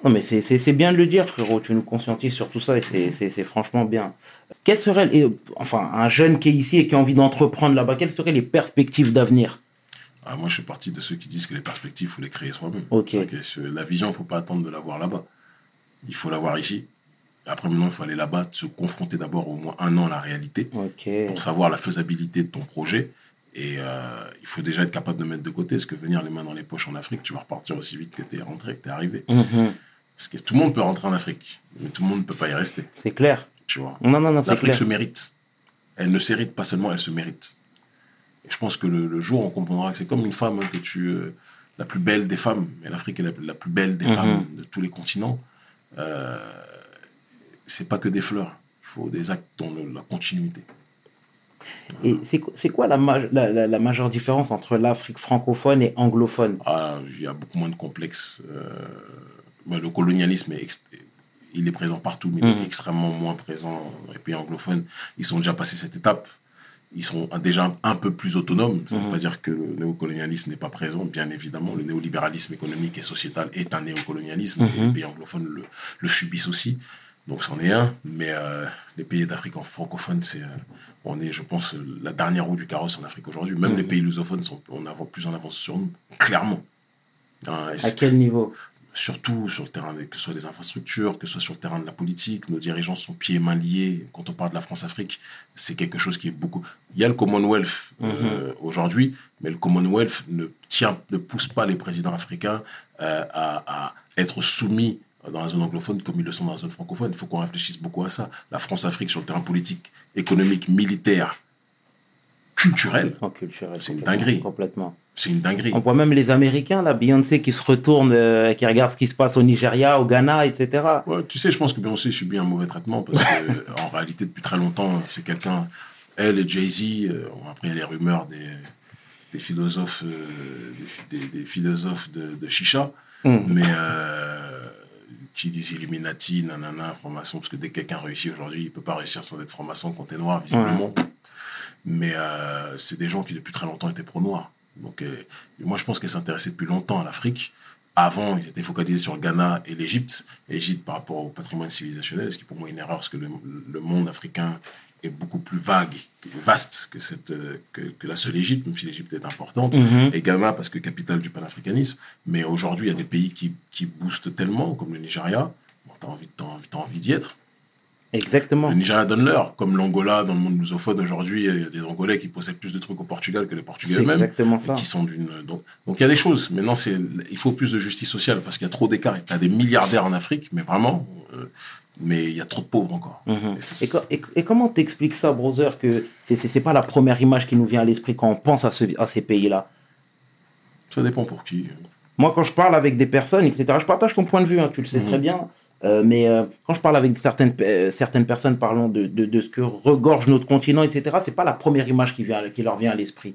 Non, mais c'est- bien de le dire, frérot. Tu nous conscientises sur tout ça et c'est- franchement bien. Quelles seraient, et, enfin, un jeune qui est ici et qui a envie d'entreprendre là-bas, quelles seraient les perspectives d'avenir? Ah, moi, je fais partie de ceux qui disent que les perspectives, il faut les créer soi-même. Ok. C'est-à-dire que ce- la vision, il ne faut pas attendre de l'avoir là-bas. Il faut l'avoir ici. Après, maintenant, il faut aller là-bas, se confronter d'abord au moins un an à la réalité pour savoir la faisabilité de ton projet. Et euh, il faut déjà être capable de mettre de côté, parce que venir les mains dans les poches en Afrique, tu vas repartir aussi vite que tu es rentré, que tu es arrivé? Mhm. Parce que tout le monde peut rentrer en Afrique, mais tout le monde ne peut pas y rester. C'est clair. Tu vois? Non, non, non, c'est L'Afrique se mérite. Elle ne s'hérite pas seulement, elle se mérite. Et je pense que le, le jour, on comprendra que c'est comme une femme hein, que tu. euh, la plus belle des femmes, et l'Afrique est la, la plus belle des Mhm. femmes de tous les continents. Euh, c'est pas que des fleurs. Il faut des actes dans le- la continuité. Et c'est quoi- la, la, la- la majeure différence entre l'Afrique francophone et anglophone? Ah, il y a beaucoup moins de complexes. euh, le colonialisme, est il est présent partout, mais il est extrêmement moins présent dans les pays anglophones. Ils sont déjà passés cette étape. ils sont déjà un, peu plus autonomes. Ça ne veut Mhm. pas dire que le néocolonialisme n'est pas présent, bien évidemment. Le néolibéralisme économique et sociétal est un néocolonialisme. et Mhm. les pays anglophones le, le subissent aussi. Donc c'en est un. Mais euh, les pays d'Afrique francophone, c'est, euh, on est, je pense, la dernière roue du carrosse en Afrique aujourd'hui. Même Mhm. les pays lusophones sont en avant, plus en avance sur nous, clairement. Hein, À quel niveau? Surtout sur le terrain, que ce soit des infrastructures, que ce soit sur le terrain de la politique, nos dirigeants sont pieds et mains liés. Quand on parle de la France-Afrique, c'est quelque chose qui est beaucoup. Il y a le Commonwealth euh, aujourd'hui, mais le Commonwealth ne tient, ne pousse pas les présidents africains à, à être soumis dans la zone anglophone comme ils le sont dans la zone francophone. Il faut qu'on réfléchisse beaucoup à ça. La France-Afrique sur le terrain politique, économique, militaire, culturel, En culturel. C'est une dinguerie. Complètement. c'est une dinguerie. On voit même les Américains, là, Beyoncé qui se retourne, euh, qui regarde ce qui se passe au Nigeria, au Ghana, etc. Ouais, tu sais, je pense que Beyoncé subit un mauvais traitement parce que, en réalité, depuis très longtemps, c'est quelqu'un. Elle et Jay-Z, euh, après, il y a les rumeurs des, des philosophes, euh, des, philosophes de, de Chicha, Mm. mais euh, qui disent Illuminati, nanana, franc-maçon, parce que dès que quelqu'un réussit aujourd'hui, il peut pas réussir sans être franc-maçon quand t'es noir, visiblement. Mais euh, c'est des gens qui, depuis très longtemps, étaient pro-noirs. Donc, euh, moi, je pense qu'elle s'intéressait depuis longtemps à l'Afrique. Avant, ils étaient focalisés sur le Ghana et l'Égypte. L'Égypte par rapport au patrimoine civilisationnel, ce qui est pour moi une erreur, parce que le, le monde africain est beaucoup plus vague, vaste que, cette, euh, que, que la seule Égypte, même si l'Égypte est importante. Et Ghana, parce que capitale du panafricanisme. Mais aujourd'hui, il y a des pays qui, qui boostent tellement, comme le Nigeria. Bon, t'as envie, t'as envie, t'as envie d'y être. Exactement. Le Nigeria donne l'heure, comme l'Angola dans le monde lusophone aujourd'hui, il y a des Angolais qui possèdent plus de trucs au Portugal que les Portugais eux-mêmes. exactement ça. Qui sont d'une donc donc il y a des choses. Maintenant c'est il faut plus de justice sociale parce qu'il y a trop d'écart. Il y a des milliardaires en Afrique, mais vraiment, euh, mais il y a trop de pauvres encore. Mhm. Et ça, Et, co- et- et comment t'expliques ça, brother, que c'est- pas la première image qui nous vient à l'esprit quand on pense à, ce- à ces pays-là? Ça dépend pour qui. Moi, quand je parle avec des personnes, etc., je partage ton point de vue, hein, tu le sais Mhm. très bien. Euh, mais euh, quand je parle avec certaines, euh, certaines personnes parlant de, de, de ce que regorge notre continent, etc., c'est pas la première image qui, vient, qui leur vient à l'esprit.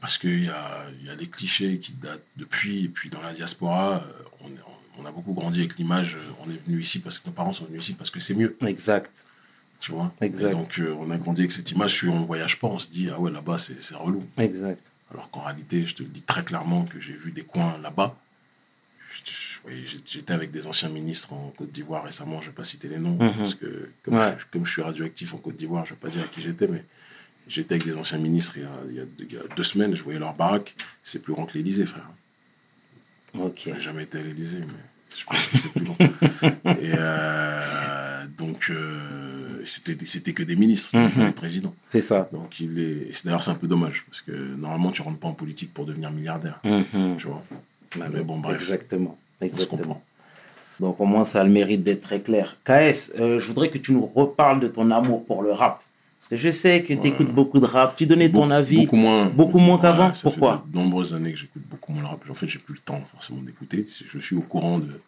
Parce qu'il y a, y a des clichés qui datent depuis, et puis dans la diaspora, on, est- on a beaucoup grandi avec l'image, euh, on est venu ici parce que nos parents sont venus ici parce que c'est mieux, Exact. tu vois? Exact. Et donc euh, on a grandi avec cette image, si on ne voyage pas, on se dit, ah ouais, là-bas c'est c'est relou. Exact. Alors qu'en réalité, je te le dis très clairement que j'ai vu des coins là-bas. J'étais avec des anciens ministres en Côte d'Ivoire récemment, je ne vais pas citer les noms, Mhm. parce que comme, Ouais. je, comme je suis radioactif en Côte d'Ivoire, je ne vais pas dire à qui j'étais, mais j'étais avec des anciens ministres il y, a, il y a deux semaines, je voyais leur baraque, c'est plus grand que l'Élysée, frère. Ok. Je n'ai jamais été à l'Élysée, mais je pense que c'est plus grand. Et euh, donc, euh, c'était c'était que des ministres, pas Mhm. des présidents. C'est ça. Donc, il est. et c'est- D'ailleurs, c'est un peu dommage, parce que normalement, tu rentres pas en politique pour devenir milliardaire. Mhm. Tu vois. Bah, Mais bon, bref. Exactement. Exactement. Donc au moins ça a le mérite d'être très clair. KS, euh, je voudrais que tu nous reparles de ton amour pour le rap. Parce que je sais que tu écoutes beaucoup de rap. Tu donnais ton avis. Beaucoup moins. beaucoup moins qu'avant. ça Pourquoi? fait de nombreuses années que j'écoute beaucoup moins le rap. En fait, j'ai plus le temps forcément d'écouter. Je suis au courant de,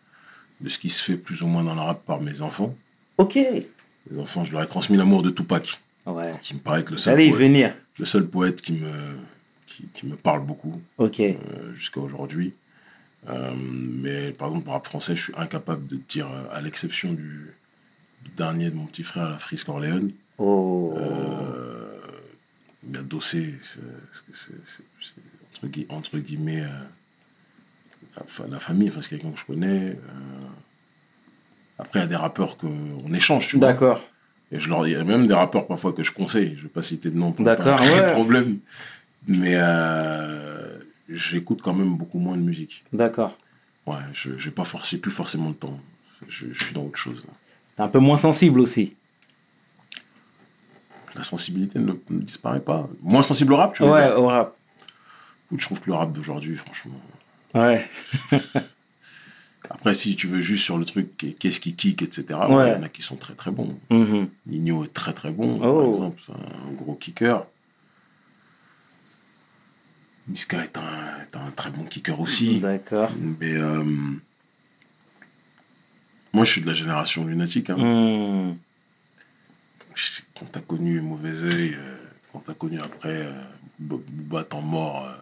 de ce qui se fait plus ou moins dans le rap par mes enfants. Ok. Les enfants, je leur ai transmis l'amour de Tupac, Ouais. qui me paraît être le seul, Allez poète, venir. le seul poète qui me, qui, qui me parle beaucoup Ok. euh, jusqu'à aujourd'hui. Euh, mais par exemple, pour rap français, je suis incapable de dire, euh, à l'exception du, du dernier de mon petit frère, la Frisk Orléans, Oh. Euh, dossé, c'est- c'est- c'est- c'est- entre, gui- entre guillemets, euh, la, fa- la famille, enfin, c'est quelqu'un que je connais. euh. Après, il y a des rappeurs qu'on échange, tu vois. D'accord. Et je leur, il y a même des rappeurs parfois que je conseille, je ne vais pas citer de nom pour D'accord, pas créer ouais. de problème. Mais euh, j'écoute quand même beaucoup moins de musique. D'accord. Ouais, je n'ai pas forcé, plus forcément le temps. Je, je suis dans autre chose. Là. T'es un peu moins sensible aussi. La sensibilité ne, ne disparaît pas. Moins sensible au rap, tu veux Ouais, dire au rap. Je trouve que le rap d'aujourd'hui, franchement. Ouais. Après, si tu veux juste sur le truc, qu'est- qu'est-ce qui kick, etc., Ouais. ouais, il y en a qui sont très très bons. Mhm. Nino est très très bon, Oh. par exemple, c'est un gros kicker. Niska est un, est un très bon kicker aussi. D'accord. Mais euh, moi, je suis de la génération lunatique. Hein. Hmm. Quand t'as connu Mauvais Oeil, euh, quand t'as connu après euh, Bo- Booba temps mort, euh,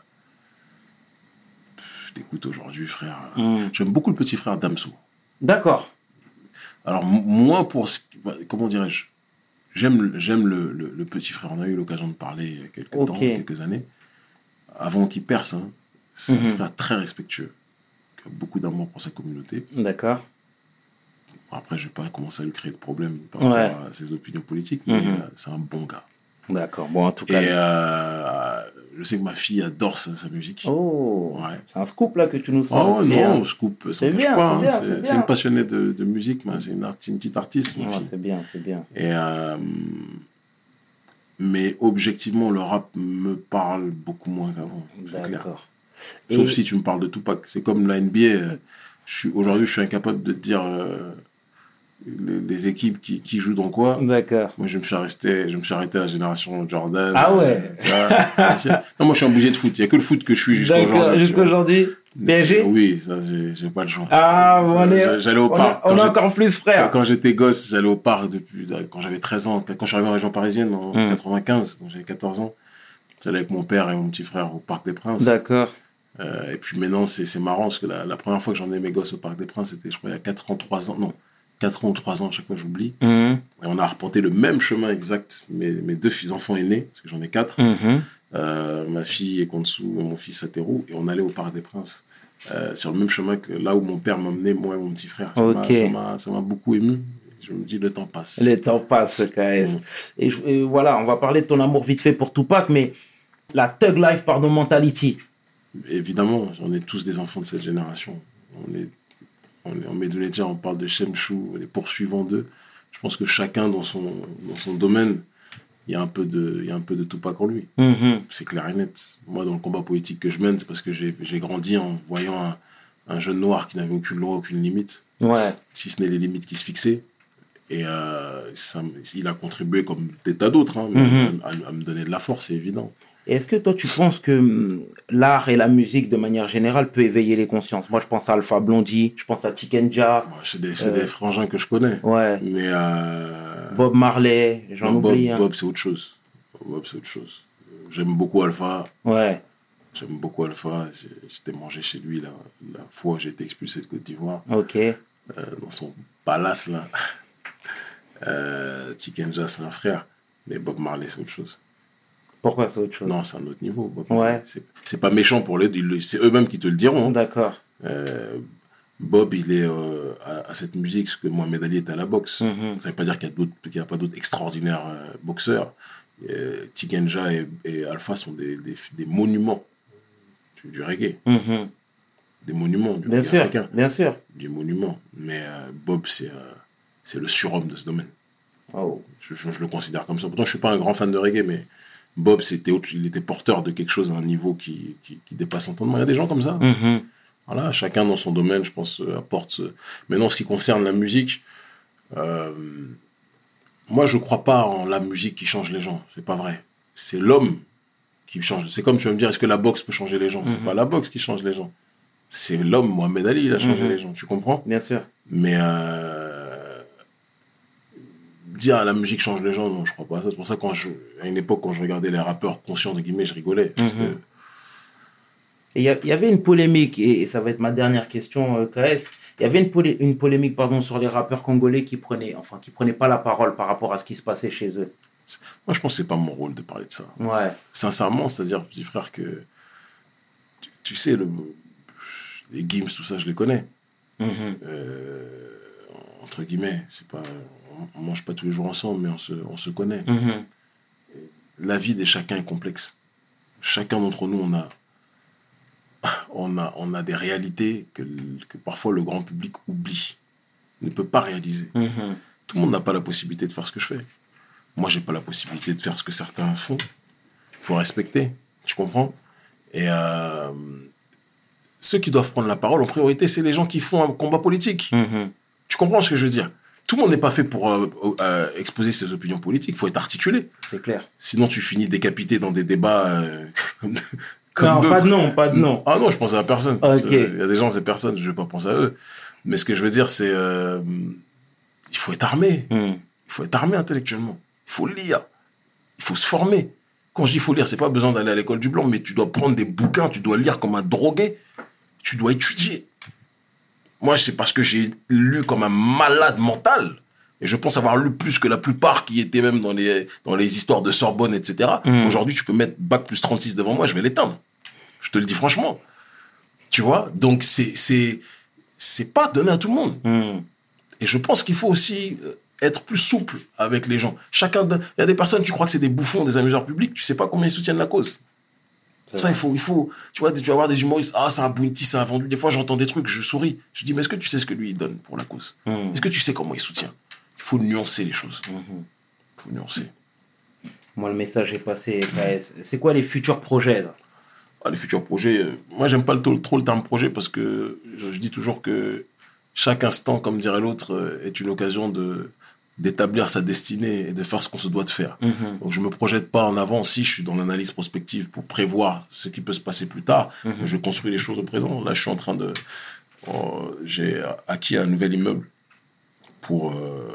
je t'écoute aujourd'hui, frère. Hmm. J'aime beaucoup le petit frère Damso. D'accord. Alors, moi, pour. ce qui- Comment dirais-je? J'aime j'aime le, le, le petit frère. On a eu l'occasion de parler il y a quelques temps, quelques années, avant qu'il perce. hein. C'est un frère très respectueux, qui a beaucoup d'amour pour sa communauté. D'accord. Après, je vais pas commencer à lui créer de problèmes par Ouais. rapport à ses opinions politiques, mais Mhm. euh, c'est un bon gars. D'accord. Bon, en tout Et cas. euh, je sais que ma fille adore sa, sa musique. Oh, Ouais. c'est un scoop là que tu nous Oh sors. non, scoop, C'est bien, pas. c'est hein. bien, C'est c'est c'est bien. une passionnée de, de musique, c'est une, petite artiste, Ouais, c'est bien, c'est bien. Et, euh, mais objectivement, le rap me parle beaucoup moins qu'avant. D'accord. Sauf Et- si tu me parles de Tupac. C'est comme la NBA. Aujourd'hui, je suis incapable de te dire euh, les, les équipes qui, qui jouent dans quoi. D'accord. Moi, je me suis arrêté, je me suis arrêté à la génération Jordan. Ah ouais. euh, tu vois. non, moi, je suis un bouger de foot. Il n'y a que le foot que je suis jusqu'à D'accord. aujourd'hui. Jusqu'à aujourd'hui. PSG Oui, ça, j'ai j'ai pas le choix. Ah, bon, on est. J'a- J'allais au On, parc. est- on encore plus Quand, frères. quand j'étais gosse, j'allais au parc depuis quand j'avais 13 ans. Quand je suis arrivé en région parisienne en Hmm. 95, donc j'avais 14 ans, j'allais avec mon père et mon petit frère au Parc des Princes. D'accord. Euh, et puis maintenant, c'est c'est marrant parce que la, la première fois que j'emmenais mes gosses au Parc des Princes, c'était, je crois, il y a 4 ans, 3 ans. Non, 4 ans ou 3 ans, à chaque fois j'oublie. Mhm. Et on a reporté le même chemin exact. Mes, mes deux fils enfants aînés, parce que j'en ai 4. Mhm. Euh, ma fille est Konsu mon fils Sateru. Et on allait au Parc des Princes. euh, sur le même chemin que là où mon père m'emmenait, moi et mon petit frère. Ça m'a- Ok. ça m'a- m'a beaucoup ému. Je me dis, le temps passe. Les temps passent, KS. Mm. Et, je- et voilà, on va parler de ton amour vite fait pour Tupac, mais la Thug Life, pardon, mentality. Évidemment, on est tous des enfants de cette génération. On est en on parle de Shemchou, les poursuivants d'eux. Je pense que chacun dans son, dans son domaine, il y a un peu de, il y a un peu de Tupac en lui. Mhm. C'est clair et net. Moi, dans le combat politique que je mène, c'est parce que j'ai grandi en voyant un, un jeune noir qui n'avait aucune loi, aucune limite, Ouais. si ce n'est les limites qui se fixaient. Et euh, ça il a contribué, comme des tas d'autres, hein, Mhm. à, à me donner de la force, c'est évident. Et est-ce que toi, tu penses que hum, l'art et la musique, de manière générale, peut éveiller les consciences? Moi, je pense à Alpha Blondie, je pense à Tikenja, C'est des, Euh. des frangins que je connais. ouais, Mais euh, Bob Marley, j'en non, Bob, oublie. hein. Bob, c'est autre chose. Bob, c'est autre chose. J'aime beaucoup Alpha. Ouais. J'aime beaucoup Alpha. J'étais mangé chez lui la, la fois où j'ai été expulsé de Côte d'Ivoire, Ok. euh, dans son palace là. Euh, Tikenja, c'est un frère. Mais Bob Marley, c'est autre chose. Pourquoi c'est autre chose Non, c'est un autre niveau. Ouais. C'est- pas méchant pour les C'est eux-mêmes qui te le diront. hein. D'accord. Euh, Bob, il est euh, à, à cette musique ce que Mohamed Ali est à la boxe. Mhm. Ça veut pas dire qu'il y a n'y a pas d'autres extraordinaires euh, boxeurs. Euh, Tikenja et, et Alpha sont des, des, des monuments du, du reggae. Mhm. Des monuments du Bien reggae sûr, africain. bien sûr. Des monuments. Mais Bob, c'est c'est le surhomme de ce domaine. Oh. Je, je- je le considère comme ça. Pourtant, je suis pas un grand fan de reggae, mais Bob, c'était autre- il était porteur de quelque chose à un niveau qui, qui, qui dépasse l'entendement. Il y a des gens comme ça. Mhm. Voilà, chacun dans son domaine, je pense, euh, apporte. ce- Maintenant, ce qui concerne la musique, euh, moi, je crois pas en la musique qui change les gens. C'est pas vrai. C'est l'homme qui change. C'est comme tu vas me dire, est-ce que la boxe peut changer les gens? C'est Mhm. pas la boxe qui change les gens. C'est l'homme, Mohamed Ali, il a changé Mhm. les gens. Tu comprends? Bien sûr. Mais euh, dire à la musique change les gens, non, je crois pas. C'est pour ça quand je, à une époque, quand je regardais les rappeurs conscients de guillemets, je rigolais. Parce Mhm. que Et il y, avait une polémique, et, et ça va être ma dernière question, euh, KS. Il y avait une, polé- une polémique pardon, sur les rappeurs congolais qui prenaient, enfin, qui prenaient pas la parole par rapport à ce qui se passait chez eux. moi, je pense que c'est pas mon rôle de parler de ça. Ouais. sincèrement, c'est-à-dire, petit frère, que tu, tu sais, le, les Gims, tout ça, je les connais. Mhm. Euh, entre guillemets, c'est pas, on, mange pas tous les jours ensemble, mais on se, on se connaît. Mhm. La vie de chacun est complexe. Chacun d'entre nous, on a, on a, on a des réalités que, que parfois le grand public oublie, ne peut pas réaliser. Mhm. Tout le monde n'a pas la possibilité de faire ce que je fais. Moi, j'ai pas la possibilité de faire ce que certains font. Il faut respecter. Tu comprends? Et euh, ceux qui doivent prendre la parole en priorité, c'est les gens qui font un combat politique. Mhm. Tu comprends ce que je veux dire? Tout le monde n'est pas fait pour euh, euh, exposer ses opinions politiques. Il faut être articulé. C'est clair. Sinon, tu finis décapité dans des débats euh, comme, comme non, pas de nom, pas de nom. Ah non, je pense à personne. Il y a des gens, c'est personne, je vais pas penser à eux. Mais ce que je veux dire, c'est il faut être armé. Mhm. Il faut être armé intellectuellement. Il faut lire. Il faut se former. Quand je dis faut lire, c'est pas besoin d'aller à l'école du blanc, mais tu dois prendre des bouquins, tu dois lire comme un drogué. Tu dois étudier. Moi, c'est parce que j'ai lu comme un malade mental. Et je pense avoir lu plus que la plupart qui étaient même dans les, dans les histoires de Sorbonne, etc. Mm. Aujourd'hui, tu peux mettre bac plus 36 devant moi, je vais l'éteindre. Je te le dis franchement. Tu vois? Donc, c'est, c'est, c'est pas donné à tout le monde. Hmm. Et je pense qu'il faut aussi euh, être plus souple avec les gens. Chacun, il y a des personnes, tu crois que c'est des bouffons, des amuseurs publics, tu sais pas combien ils soutiennent la cause. Pour ça, il faut, il faut, tu vois, tu vas avoir des humoristes, ah, c'est un bounty, c'est un vendu. Des fois, j'entends des trucs, je souris. Je dis, mais est-ce que tu sais ce que lui, il donne pour la cause? Hmm. Est-ce que tu sais comment il soutient? Il faut nuancer les choses. Il Mhm. faut nuancer. Moi, le message est passé. C'est quoi les futurs projets là? Ah, les futurs projets, euh, moi, j'aime pas le, trop, trop le terme projet parce que je, je dis toujours que chaque instant, comme dirait l'autre, euh, est une occasion de d'établir sa destinée et de faire ce qu'on se doit de faire. Mhm. Donc je me projette pas en avant si je suis dans l'analyse prospective pour prévoir ce qui peut se passer plus tard. Mhm. Je construis les choses au présent. Là, je suis en train de... euh, J'ai acquis un nouvel immeuble pour euh,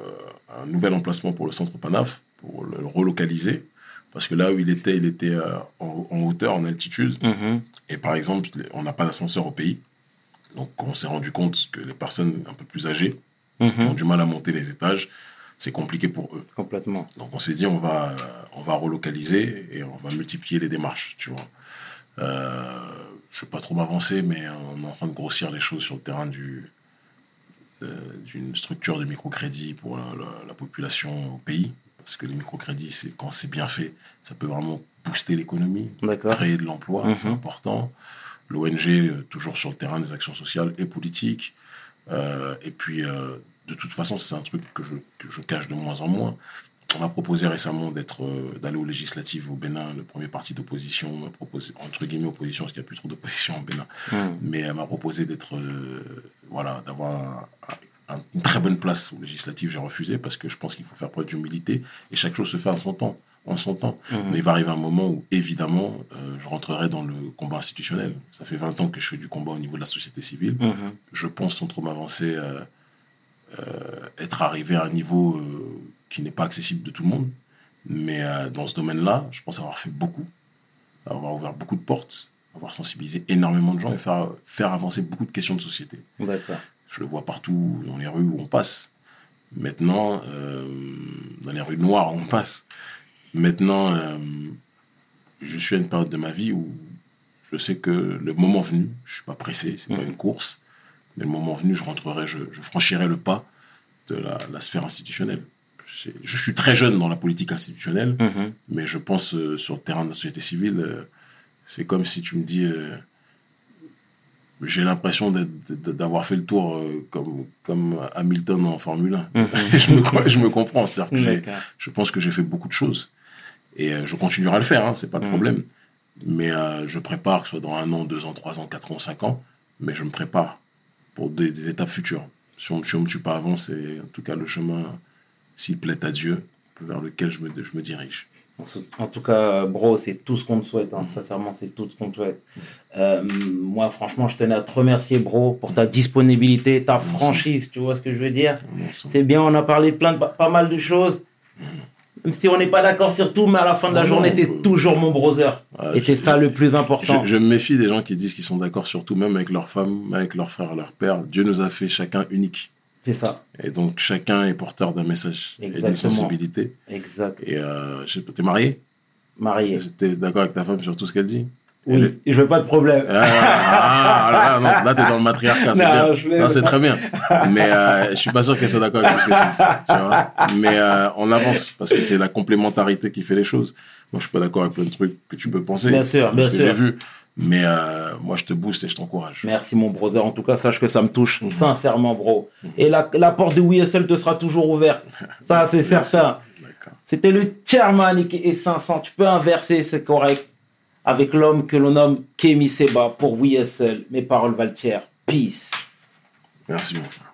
un nouvel emplacement pour le centre Panaf, pour le relocaliser. Parce que là où il était, il était euh, en, en hauteur, en altitude. Mhm. Et par exemple, on n'a pas d'ascenseur au pays. Donc on s'est rendu compte que les personnes un peu plus âgées qui ont du mal à monter les étages, c'est compliqué pour eux. Complètement. Donc on s'est dit on va, on va relocaliser et on va multiplier les démarches, tu vois. Euh, je ne vais pas trop m'avancer, mais on est en train de grossir les choses sur le terrain du, euh, d'une structure de microcrédit pour la, la- la population au pays. Parce que les microcrédits, c'est, quand c'est bien fait, ça peut vraiment booster l'économie, D'accord. créer de l'emploi, Mhm. c'est important. L'ONG, euh, toujours sur le terrain des actions sociales et politiques. Euh, et puis, euh, de toute façon, c'est un truc que je, que je cache de moins en moins. On m'a proposé récemment d'être, euh, d'aller aux législatives au Bénin. Le premier parti d'opposition m'a proposé, entre guillemets, opposition, parce qu'il n'y a plus trop d'opposition au Bénin. Mhm. Mais elle m'a proposé d'être, euh, voilà, d'avoir un- un- une très bonne place aux législatives. J'ai refusé parce que je pense qu'il faut faire preuve d'humilité et chaque chose se fait en son temps. En son temps. Mhm. Mais il va arriver un moment où, évidemment, euh, je rentrerai dans le combat institutionnel. Ça fait 20 ans que je fais du combat au niveau de la société civile. Mhm. Je pense, sans trop m'avancer, être arrivé à un niveau euh, qui n'est pas accessible de tout le monde. Mais euh, dans ce domaine-là, je pense avoir fait beaucoup, avoir ouvert beaucoup de portes, avoir sensibilisé énormément de gens et faire, faire avancer beaucoup de questions de société. Je le vois partout dans les rues où on passe. Maintenant, euh, dans les rues noires où on passe. Maintenant, euh, je suis à une période de ma vie où je sais que le moment venu, je suis pas pressé, c'est pas Mhm. une course, mais le moment venu, je rentrerai, je, je franchirai le pas de la, la sphère institutionnelle. Je suis très jeune dans la politique institutionnelle, Mhm. mais je pense euh, sur le terrain de la société civile, euh, c'est comme si tu me dis, euh, j'ai l'impression d'avoir fait le tour comme, comme Hamilton en Formule 1. Mhm. je, me, je me comprends, je pense que j'ai fait beaucoup de choses et je continuerai à le faire, hein, c'est pas le Mhm. problème. Mais je prépare, que ce soit dans un an, deux ans, trois ans, quatre ans, cinq ans, mais je me prépare pour des, des étapes futures. Si on ne me tue pas avant, c'est en tout cas le chemin, s'il plaît à Dieu, vers lequel je me, je me dirige. En tout cas, bro, c'est tout ce qu'on te souhaite. hein. Sincèrement, c'est tout ce qu'on te souhaite. Euh, moi, franchement, je tenais à te remercier, bro, pour ta disponibilité, ta franchise. Tu vois ce que je veux dire? C'est bien, on a parlé plein de, pas mal de choses. Même si on n'est pas d'accord sur tout, mais à la fin de la Non, journée, t'es euh, toujours mon brother. Ah, Et c'est je- ça le plus important. Je, je me méfie des gens qui disent qu'ils sont d'accord sur tout, même avec leur femme, même avec leur frère, leur père. Dieu nous a fait chacun unique. C'est ça, Et donc chacun est porteur d'un message et d'une sensibilité. exact. Et euh, je sais pas, t'es marié? Marié. T'es d'accord avec ta femme sur tout ce qu'elle dit? Oui, je veux pas de problème. Ah, ah, là, non, là, t'es dans le matriarcat, c'est Non, bien. je Non, c'est très bien. Mais euh, je suis pas sûr qu'elle soit d'accord avec ce que tu dis. tu vois. Mais euh, on avance parce que c'est la complémentarité qui fait les choses. Moi, je suis pas d'accord avec plein de trucs que tu peux penser. Bien sûr, bien ce que sûr. j'ai vu. Mais euh, moi, je te booste et je t'encourage. Merci mon brother. En tout cas, sache que ça me touche Mhm. sincèrement, bro. Et la, la porte de WSL te sera toujours ouverte. Ça, c'est Merci. certain. D'accord. C'était le chairman et 500. Tu peux inverser, c'est correct. Avec l'homme que l'on nomme Kemi Seba pour WSL. Mes paroles valent tiers. Peace. Merci, mon frère.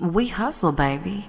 We hustle, baby.